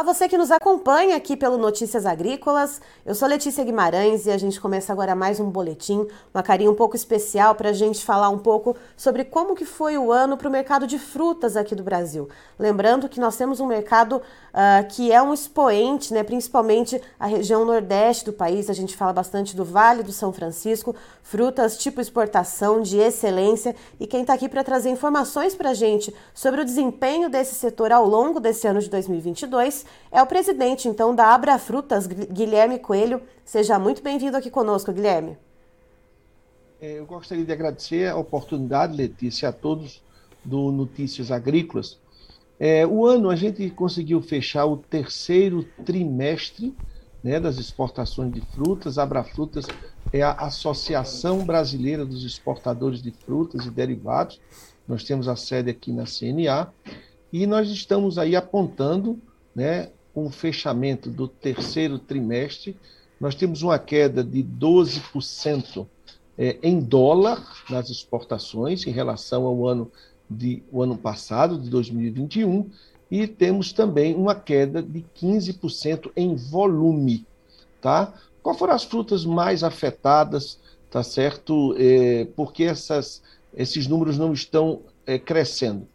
Olá, você que nos acompanha aqui pelo Notícias Agrícolas. Eu sou Letícia Guimarães e a gente começa agora mais um boletim, uma carinha um pouco especial para a gente falar um pouco sobre como que foi o ano para o mercado de frutas aqui do Brasil. Lembrando que nós temos um mercado uh, que é um expoente, né, principalmente a região nordeste do país. A gente fala bastante do Vale do São Francisco, frutas tipo exportação de excelência. E quem está aqui para trazer informações para a gente sobre o desempenho desse setor ao longo desse ano de 2022 é o presidente, então, da Abra Frutas, Guilherme Coelho. Seja muito bem-vindo aqui conosco, Guilherme. É, eu gostaria de agradecer a oportunidade, Letícia, a todos do Notícias Agrícolas. É, o ano a gente conseguiu fechar o terceiro trimestre né, das exportações de frutas. Abra Frutas é a Associação Brasileira dos Exportadores de Frutas e Derivados. Nós temos a sede aqui na CNA e nós estamos aí apontando né, com o fechamento do terceiro trimestre, nós temos uma queda de 12% é, em dólar nas exportações em relação ao ano, de, o ano passado, de 2021, e temos também uma queda de 15% em volume. Tá? Qual foram as frutas mais afetadas, tá certo? É, porque essas, esses números não estão é, crescendo.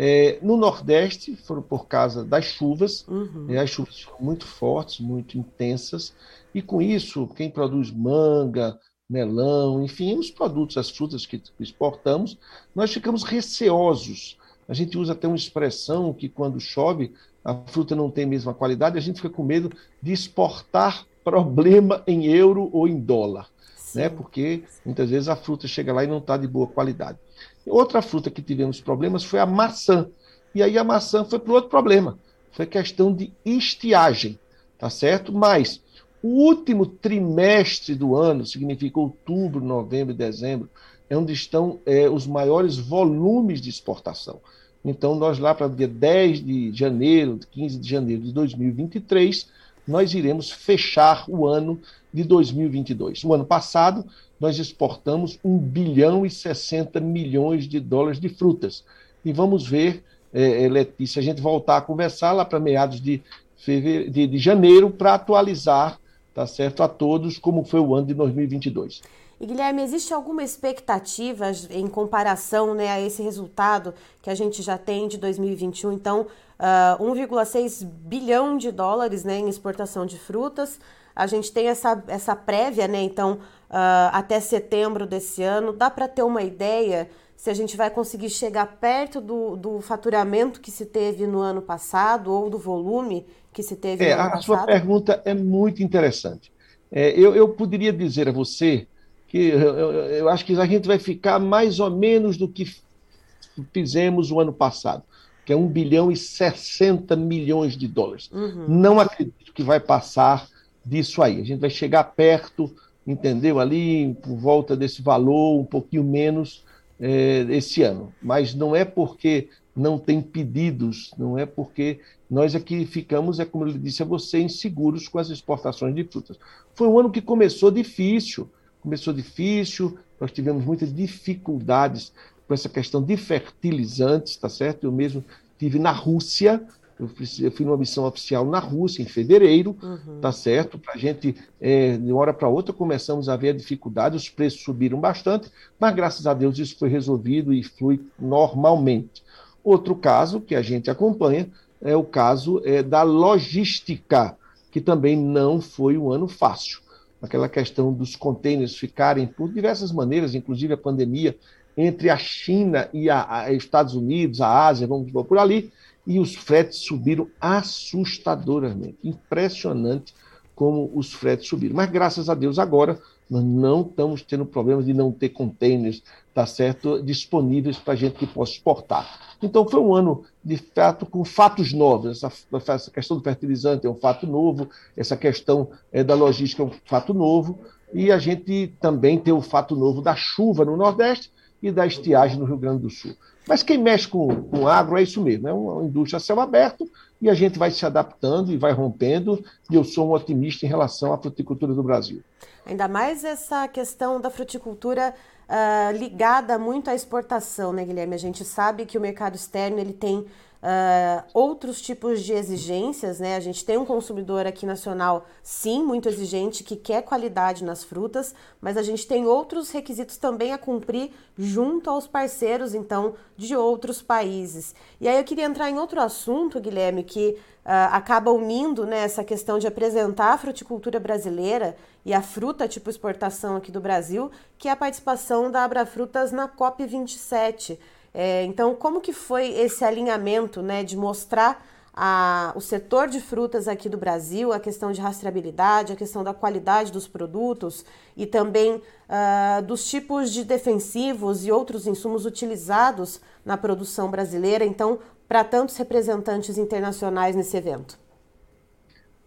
É, no Nordeste, foram por causa das chuvas, uhum. Né, as chuvas foram muito fortes, muito intensas, e com isso, quem produz manga, melão, enfim, os produtos, as frutas que exportamos, nós ficamos receosos. A gente usa até uma expressão que quando chove, a fruta não tem a mesma qualidade, a gente fica com medo de exportar problema em euro ou em dólar, né? porque muitas vezes a fruta chega lá e não está de boa qualidade. Outra fruta que tivemos problemas foi a maçã. E aí a maçã foi para outro problema. Foi questão de estiagem, tá certo? Mas o último trimestre do ano, significa outubro, novembro e dezembro, é onde estão é, os maiores volumes de exportação. Então, nós lá para dia 10 de janeiro, 15 de janeiro de 2023, nós iremos fechar o ano de 2022. O ano passado, nós exportamos 1 bilhão e 60 milhões de dólares de frutas. E vamos ver, é, é Letícia, a gente voltar a conversar lá para meados de, fevereiro, de, de janeiro para atualizar, tá certo, a todos como foi o ano de 2022. E Guilherme, existe alguma expectativa em comparação né, a esse resultado que a gente já tem de 2021? Então, uh, ah, 1,6 bilhão de dólares né, em exportação de frutas. A gente tem essa, essa prévia, né? Então, uh, até setembro desse ano. Dá para ter uma ideia se a gente vai conseguir chegar perto do, do faturamento que se teve no ano passado ou do volume que se teve é, no ano a passado? A sua pergunta é muito interessante. É, eu, eu poderia dizer a você que eu, eu, acho que a gente vai ficar mais ou menos do que fizemos o ano passado, que é 1 bilhão e 60 milhões de dólares. Uhum. Não acredito que vai passar disso aí. A gente vai chegar perto, entendeu? Ali por volta desse valor, um pouquinho menos é, esse ano. Mas não é porque não tem pedidos, não é porque nós aqui ficamos, é como eu disse a você, inseguros com as exportações de frutas. Foi um ano que começou difícil começou difícil, nós tivemos muitas dificuldades com essa questão de fertilizantes, tá certo? Eu mesmo tive na Rússia, eu fui numa missão oficial na Rússia em fevereiro, uhum. tá certo? Para a gente, é, de uma hora para outra, começamos a ver a dificuldade, os preços subiram bastante, mas graças a Deus isso foi resolvido e flui normalmente. Outro caso que a gente acompanha é o caso é, da logística, que também não foi um ano fácil aquela questão dos contêineres ficarem, por diversas maneiras, inclusive a pandemia, entre a China e a, a Estados Unidos, a Ásia, vamos por ali, e os fretes subiram assustadoramente. Impressionante como os fretes subiram. Mas graças a Deus agora nós não estamos tendo problemas de não ter containers, tá certo, disponíveis para a gente que possa exportar. Então foi um ano de fato com fatos novos. Essa, essa questão do fertilizante é um fato novo, essa questão é, da logística é um fato novo, e a gente também tem o fato novo da chuva no Nordeste e da estiagem no Rio Grande do Sul. Mas quem mexe com, com agro é isso mesmo, é uma indústria a céu aberto e a gente vai se adaptando e vai rompendo, e eu sou um otimista em relação à fruticultura do Brasil. Ainda mais essa questão da fruticultura uh, ligada muito à exportação, né, Guilherme? A gente sabe que o mercado externo ele tem uh, outros tipos de exigências, né? A gente tem um consumidor aqui nacional, sim, muito exigente, que quer qualidade nas frutas, mas a gente tem outros requisitos também a cumprir junto aos parceiros, então, de outros países. E aí eu queria entrar em outro assunto, Guilherme, que acaba unindo né, essa questão de apresentar a fruticultura brasileira e a fruta tipo exportação aqui do Brasil, que é a participação da Abrafrutas na COP27. É, então, como que foi esse alinhamento né, de mostrar a, o setor de frutas aqui do Brasil, a questão de rastreabilidade, a questão da qualidade dos produtos e também uh, dos tipos de defensivos e outros insumos utilizados na produção brasileira, então, para tantos representantes internacionais nesse evento?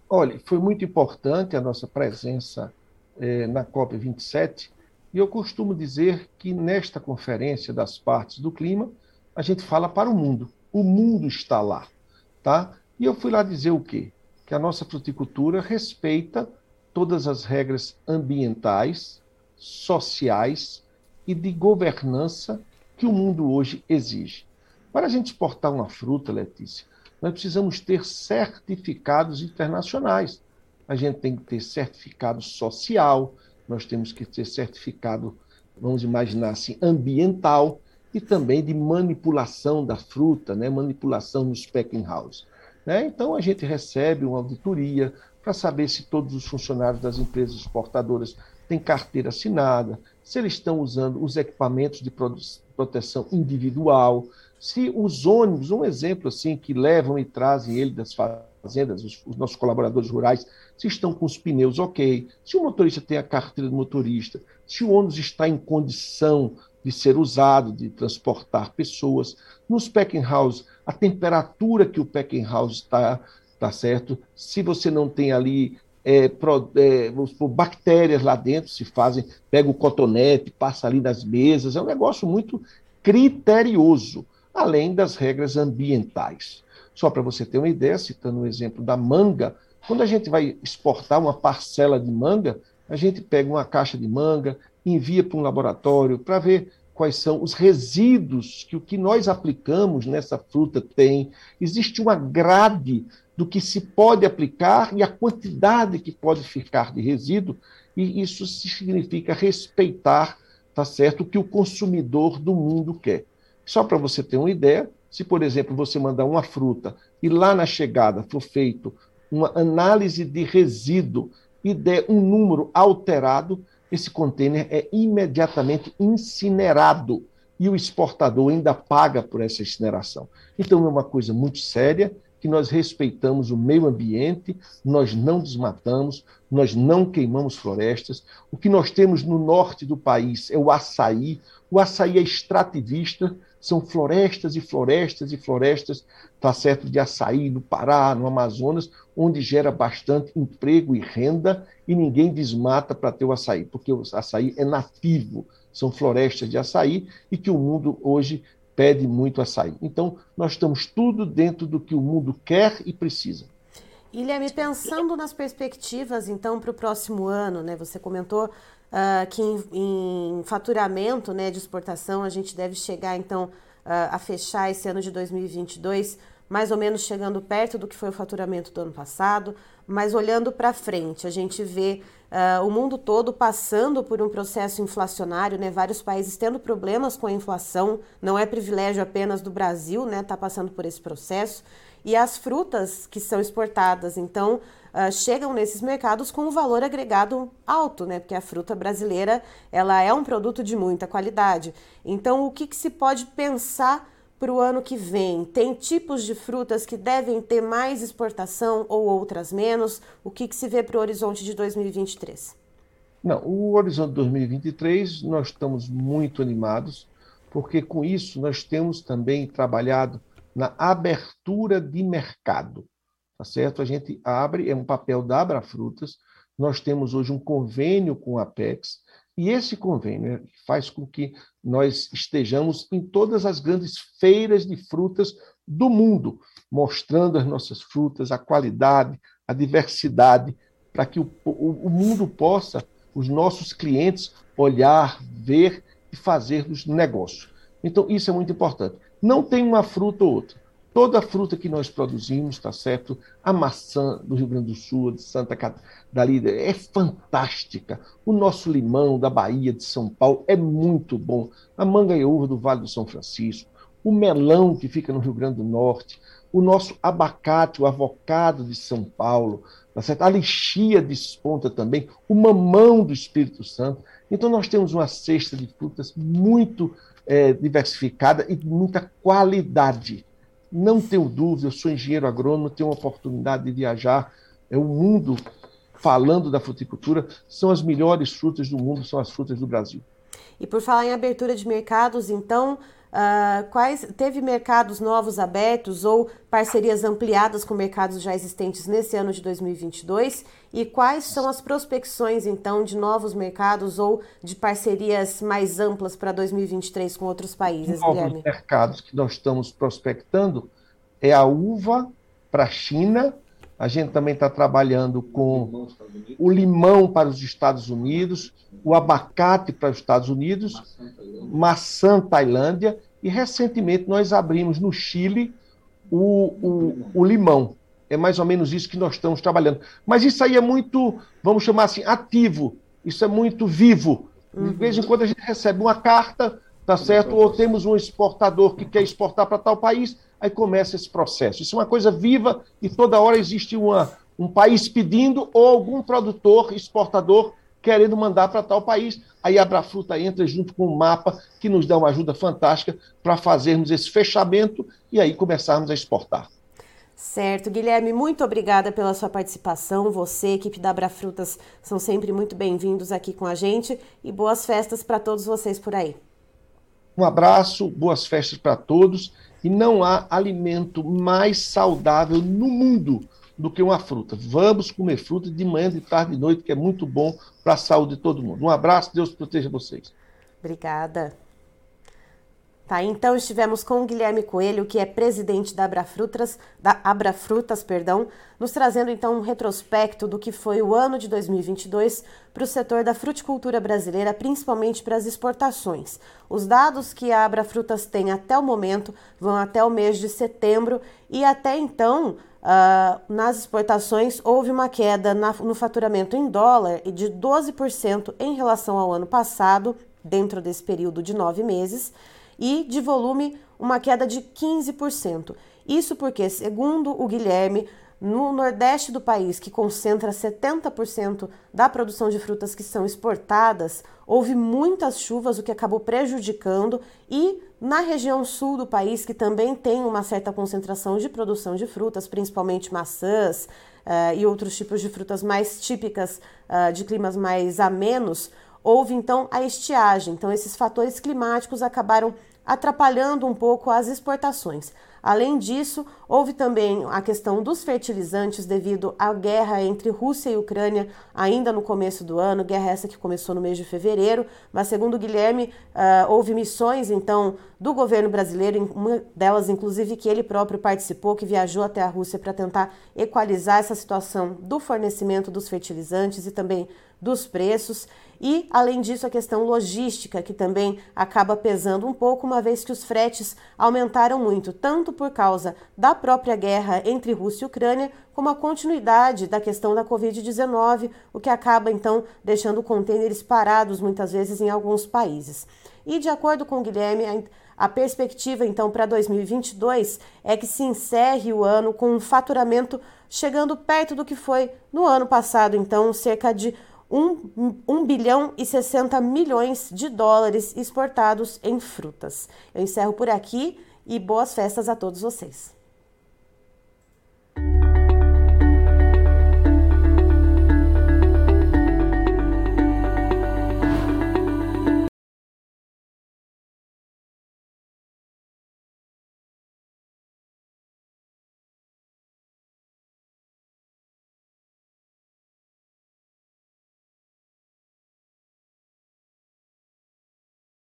Olha, foi muito importante a nossa presença eh, na COP27, e eu costumo dizer que nesta conferência das partes do clima, a gente fala para o mundo. O mundo está lá, tá? E eu fui lá dizer o quê? Que a nossa fruticultura respeita todas as regras ambientais, sociais e de governança que o mundo hoje exige. Para a gente exportar uma fruta, Letícia, nós precisamos ter certificados internacionais. A gente tem que ter certificado social, nós temos que ter certificado, vamos imaginar assim, ambiental e também de manipulação da fruta, né? manipulação nos packing house. Né? Então a gente recebe uma auditoria para saber se todos os funcionários das empresas exportadoras têm carteira assinada, se eles estão usando os equipamentos de proteção individual, se os ônibus, um exemplo assim, que levam e trazem ele das fazendas, os, os, nossos colaboradores rurais, se estão com os pneus ok, se o motorista tem a carteira de motorista, se o ônibus está em condição de ser usado, de transportar pessoas. Nos packing house, a temperatura que o packing house está, tá certo, se você não tem ali é, pro, é, bactérias lá dentro, se fazem, pega o cotonete, passa ali nas mesas, é um negócio muito criterioso além das regras ambientais. Só para você ter uma ideia, citando o um exemplo da manga, quando a gente vai exportar uma parcela de manga, a gente pega uma caixa de manga, envia para um laboratório para ver quais são os resíduos que o que nós aplicamos nessa fruta tem. Existe uma grade do que se pode aplicar e a quantidade que pode ficar de resíduo, e isso significa respeitar, tá certo, o que o consumidor do mundo quer. Só para você ter uma ideia, se, por exemplo, você mandar uma fruta e lá na chegada for feito uma análise de resíduo e der um número alterado, esse container é imediatamente incinerado e o exportador ainda paga por essa incineração. Então é uma coisa muito séria que nós respeitamos o meio ambiente, nós não desmatamos, nós não queimamos florestas. O que nós temos no norte do país é o açaí. O açaí é extrativista, são florestas e florestas e florestas, tá certo, de açaí no Pará, no Amazonas, onde gera bastante emprego e renda e ninguém desmata para ter o açaí, porque o açaí é nativo, são florestas de açaí e que o mundo hoje pede muito açaí. Então, nós estamos tudo dentro do que o mundo quer e precisa. Guilherme, pensando nas perspectivas, então, para o próximo ano, né? Você comentou uh, que em, em, faturamento né, de exportação a gente deve chegar, então, uh, a fechar esse ano de 2022 mais ou menos chegando perto do que foi o faturamento do ano passado, mas olhando para frente, a gente vê uh, o mundo todo passando por um processo inflacionário, né? Vários países tendo problemas com a inflação, não é privilégio apenas do Brasil, né? Tá passando por esse processo e as frutas que são exportadas, então, uh, chegam nesses mercados com um valor agregado alto, né? Porque a fruta brasileira ela é um produto de muita qualidade. Então, o que, que se pode pensar para o ano que vem? Tem tipos de frutas que devem ter mais exportação ou outras menos? O que, que se vê para o horizonte de 2023? Não, o horizonte 2023 nós estamos muito animados, porque com isso nós temos também trabalhado na abertura de mercado. Tá certo? A gente abre, é um papel da Abra Frutas. Nós temos hoje um convênio com a Apex, e esse convênio faz com que nós estejamos em todas as grandes feiras de frutas do mundo, mostrando as nossas frutas, a qualidade, a diversidade, para que o, o, o mundo possa, os nossos clientes, olhar, ver e fazer os negócios. Então, isso é muito importante. Não tem uma fruta ou outra. Toda a fruta que nós produzimos, tá certo? A maçã do Rio Grande do Sul, de Santa Catarina, é fantástica. O nosso limão da Bahia, de São Paulo, é muito bom. A manga e uva do Vale do São Francisco, o melão que fica no Rio Grande do Norte, o nosso abacate, o avocado de São Paulo, tá certo? a lixia desponta também, o mamão do Espírito Santo. Então, nós temos uma cesta de frutas muito é, diversificada e de muita qualidade. Não tenho dúvida, eu sou engenheiro agrônomo, tenho a oportunidade de viajar. É o mundo falando da fruticultura, são as melhores frutas do mundo, são as frutas do Brasil. E por falar em abertura de mercados, então, Uh, quais teve mercados novos abertos ou parcerias ampliadas com mercados já existentes nesse ano de 2022? E quais são as prospecções, então, de novos mercados ou de parcerias mais amplas para 2023 com outros países, novos Guilherme? mercados que nós estamos prospectando é a uva para a China. A gente também está trabalhando com o limão para os Estados Unidos, o abacate para os Estados Unidos, maçã Tailândia, e recentemente nós abrimos no Chile o, o, o limão. É mais ou menos isso que nós estamos trabalhando. Mas isso aí é muito, vamos chamar assim, ativo. Isso é muito vivo. De uhum. vez em quando a gente recebe uma carta, tá certo? Ou temos um exportador que quer exportar para tal país, aí começa esse processo. Isso é uma coisa viva e toda hora existe uma, um país pedindo ou algum produtor, exportador, querendo mandar para tal país. Aí a Abrafruta entra junto com o mapa, que nos dá uma ajuda fantástica para fazermos esse fechamento e aí começarmos a exportar. Certo, Guilherme, muito obrigada pela sua participação. Você, equipe da Abrafrutas, são sempre muito bem-vindos aqui com a gente e boas festas para todos vocês por aí. Um abraço, boas festas para todos e não há alimento mais saudável no mundo do que uma fruta. Vamos comer fruta de manhã, de tarde, de noite, que é muito bom para a saúde de todo mundo. Um abraço, Deus proteja vocês. Obrigada. Tá, então estivemos com o Guilherme Coelho, que é presidente da Abrafrutas, da Abrafrutas, perdão, nos trazendo então um retrospecto do que foi o ano de 2022 para o setor da fruticultura brasileira, principalmente para as exportações. Os dados que a Abrafrutas tem até o momento vão até o mês de setembro e até então Uh, nas exportações, houve uma queda na, no faturamento em dólar de 12% em relação ao ano passado, dentro desse período de nove meses, e de volume, uma queda de 15%. Isso porque, segundo o Guilherme, no nordeste do país, que concentra 70% da produção de frutas que são exportadas, houve muitas chuvas, o que acabou prejudicando, e na região sul do país, que também tem uma certa concentração de produção de frutas, principalmente maçãs uh, e outros tipos de frutas mais típicas uh, de climas mais amenos, houve então a estiagem. Então, esses fatores climáticos acabaram atrapalhando um pouco as exportações. Além disso, houve também a questão dos fertilizantes devido à guerra entre Rússia e Ucrânia ainda no começo do ano, guerra essa que começou no mês de fevereiro, mas segundo Guilherme, uh, houve missões então do governo brasileiro, uma delas inclusive que ele próprio participou, que viajou até a Rússia para tentar equalizar essa situação do fornecimento dos fertilizantes e também dos preços. E, além disso, a questão logística, que também acaba pesando um pouco, uma vez que os fretes aumentaram muito, tanto por causa da própria guerra entre Rússia e Ucrânia, como a continuidade da questão da Covid-19, o que acaba então deixando contêineres parados muitas vezes em alguns países. E, de acordo com Guilherme, a perspectiva, então, para 2022 é que se encerre o ano com um faturamento chegando perto do que foi no ano passado, então, cerca de 1, 1 bilhão e 60 milhões de dólares exportados em frutas. Eu encerro por aqui e boas festas a todos vocês.